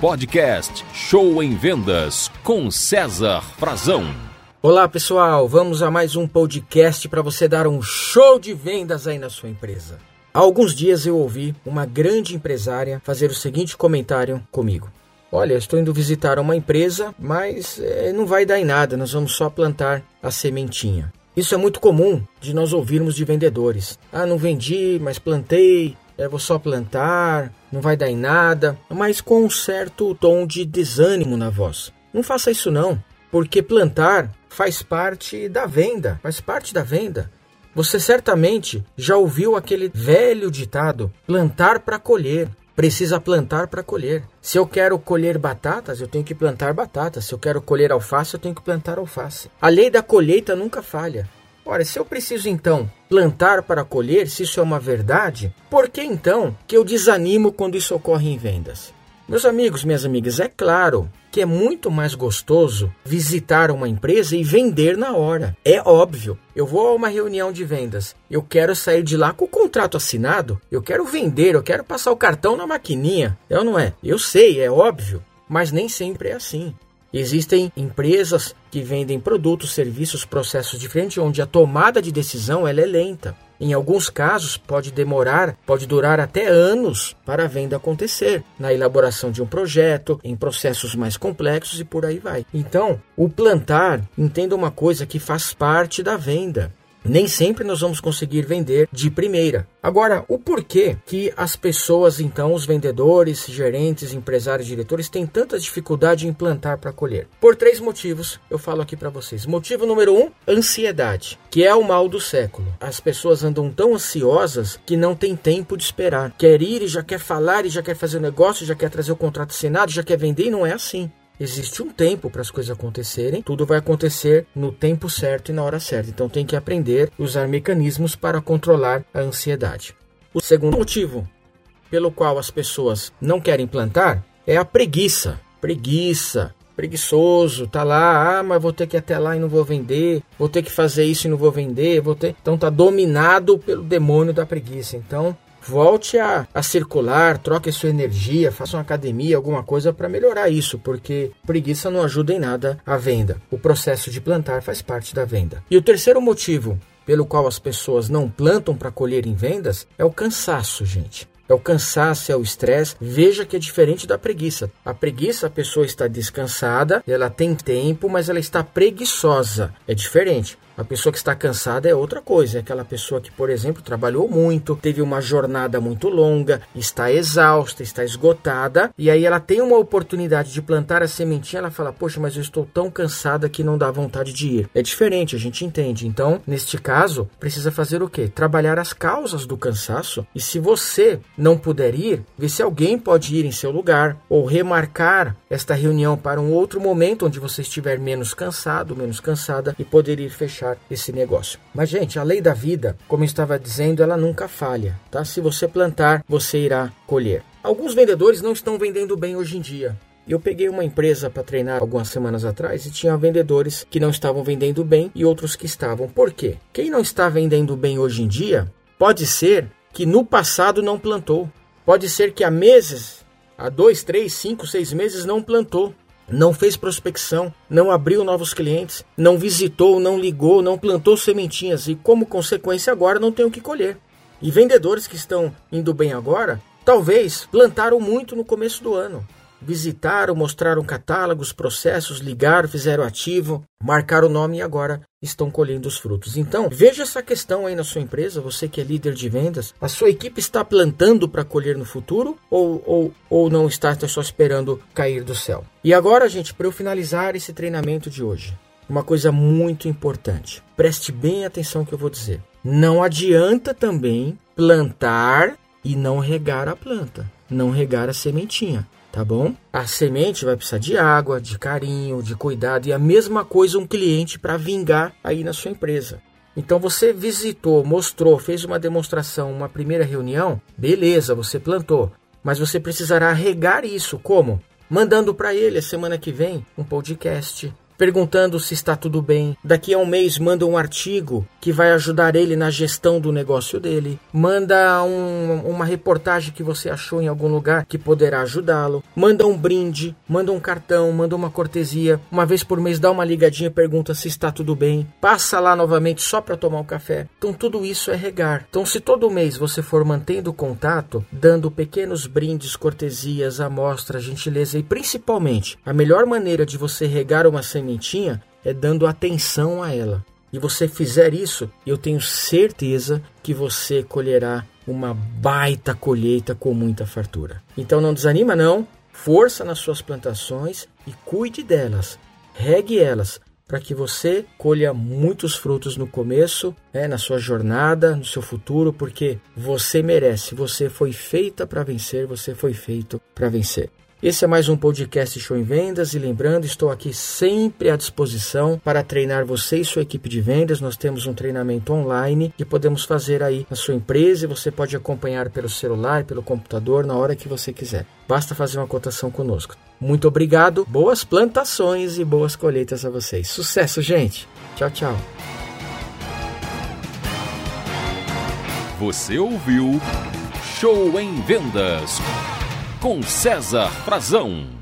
podcast Show em Vendas com César Frazão. Olá pessoal, vamos a mais um podcast para você dar um show de vendas aí na sua empresa. Há alguns dias eu ouvi uma grande empresária fazer o seguinte comentário comigo. Olha, estou indo visitar uma empresa, mas é, não vai dar em nada, nós vamos só plantar a sementinha. Isso é muito comum de nós ouvirmos de vendedores. Ah, não vendi, mas plantei, é, vou só plantar, não vai dar em nada, mas com um certo tom de desânimo na voz. Não faça isso não, porque plantar faz parte da venda, faz parte da venda. Você certamente já ouviu aquele velho ditado: plantar para colher. Precisa plantar para colher. Se eu quero colher batatas, eu tenho que plantar batatas. Se eu quero colher alface, eu tenho que plantar alface. A lei da colheita nunca falha. Ora, se eu preciso então plantar para colher, se isso é uma verdade, por que então que eu desanimo quando isso ocorre em vendas? Meus amigos, minhas amigas, é claro que é muito mais gostoso visitar uma empresa e vender na hora. É óbvio. Eu vou a uma reunião de vendas, eu quero sair de lá com o contrato assinado, eu quero vender, eu quero passar o cartão na maquininha. É ou não é? Eu sei, é óbvio, mas nem sempre é assim. Existem empresas que vendem produtos, serviços, processos diferentes, onde a tomada de decisão ela é lenta. Em alguns casos, pode demorar, pode durar até anos para a venda acontecer, na elaboração de um projeto, em processos mais complexos e por aí vai. Então, o plantar, entenda uma coisa que faz parte da venda nem sempre nós vamos conseguir vender de primeira. Agora, o porquê que as pessoas, então, os vendedores, gerentes, empresários, diretores, têm tanta dificuldade em plantar para colher? Por três motivos, eu falo aqui para vocês. Motivo número um, ansiedade, que é o mal do século. As pessoas andam tão ansiosas que não tem tempo de esperar. Quer ir e já quer falar e já quer fazer o negócio, já quer trazer o contrato assinado, já quer vender e não é assim. Existe um tempo para as coisas acontecerem, tudo vai acontecer no tempo certo e na hora certa. Então tem que aprender a usar mecanismos para controlar a ansiedade. O segundo motivo pelo qual as pessoas não querem plantar é a preguiça. Preguiça, preguiçoso, tá lá, ah, mas vou ter que ir até lá e não vou vender, vou ter que fazer isso e não vou vender, vou ter. Então tá dominado pelo demônio da preguiça. Então, volte a, a circular, troque sua energia, faça uma academia, alguma coisa para melhorar isso, porque preguiça não ajuda em nada a venda. O processo de plantar faz parte da venda. E o terceiro motivo pelo qual as pessoas não plantam para colher em vendas é o cansaço, gente. É o cansaço, é o estresse. Veja que é diferente da preguiça. A preguiça, a pessoa está descansada, ela tem tempo, mas ela está preguiçosa. É diferente. A pessoa que está cansada é outra coisa. É aquela pessoa que, por exemplo, trabalhou muito, teve uma jornada muito longa, está exausta, está esgotada, e aí ela tem uma oportunidade de plantar a sementinha, ela fala: Poxa, mas eu estou tão cansada que não dá vontade de ir. É diferente, a gente entende. Então, neste caso, precisa fazer o quê? Trabalhar as causas do cansaço. E se você não puder ir, ver se alguém pode ir em seu lugar, ou remarcar esta reunião para um outro momento onde você estiver menos cansado, menos cansada e poder ir fechar fechar esse negócio. Mas, gente, a lei da vida, como eu estava dizendo, ela nunca falha, tá? Se você plantar, você irá colher. Alguns vendedores não estão vendendo bem hoje em dia. Eu peguei uma empresa para treinar algumas semanas atrás e tinha vendedores que não estavam vendendo bem e outros que estavam. Por quê? Quem não está vendendo bem hoje em dia pode ser que no passado não plantou. Pode ser que há meses, há dois, três, cinco, seis meses não plantou não fez prospecção, não abriu novos clientes, não visitou, não ligou, não plantou sementinhas e, como consequência, agora não tem o que colher. E vendedores que estão indo bem agora, talvez plantaram muito no começo do ano, visitaram, mostraram catálogos, processos, ligaram, fizeram ativo, marcaram o nome e agora estão colhendo os frutos. Então, veja essa questão aí na sua empresa, você que é líder de vendas, a sua equipe está plantando para colher no futuro ou, ou, ou não está, está só esperando cair do céu? E agora, gente, para eu finalizar esse treinamento de hoje, uma coisa muito importante. Preste bem atenção que eu vou dizer. Não adianta também plantar e não regar a planta, não regar a sementinha tá bom? A semente vai precisar de água, de carinho, de cuidado e a mesma coisa um cliente para vingar aí na sua empresa. Então você visitou, mostrou, fez uma demonstração, uma primeira reunião, beleza, você plantou, mas você precisará regar isso como? Mandando para ele a semana que vem um podcast, perguntando se está tudo bem. Daqui a um mês manda um artigo que vai ajudar ele na gestão do negócio dele. Manda um, uma reportagem que você achou em algum lugar que poderá ajudá-lo. Manda um brinde, manda um cartão, manda uma cortesia. Uma vez por mês dá uma ligadinha, pergunta se está tudo bem. Passa lá novamente só para tomar um café. Então tudo isso é regar. Então se todo mês você for mantendo contato, dando pequenos brindes, cortesias, amostra, gentileza e principalmente a melhor maneira de você regar uma sementinha é dando atenção a ela. E você fizer isso, eu tenho certeza que você colherá uma baita colheita com muita fartura. Então não desanima não, força nas suas plantações e cuide delas. Regue elas para que você colha muitos frutos no começo, né, na sua jornada, no seu futuro, porque você merece, você foi feita para vencer, você foi feito para vencer. Esse é mais um podcast Show em Vendas e lembrando, estou aqui sempre à disposição para treinar você e sua equipe de vendas. Nós temos um treinamento online que podemos fazer aí na sua empresa e você pode acompanhar pelo celular, pelo computador, na hora que você quiser. Basta fazer uma cotação conosco. Muito obrigado, boas plantações e boas colheitas a vocês. Sucesso, gente! Tchau, tchau. Você ouviu Show em Vendas com César Frazão.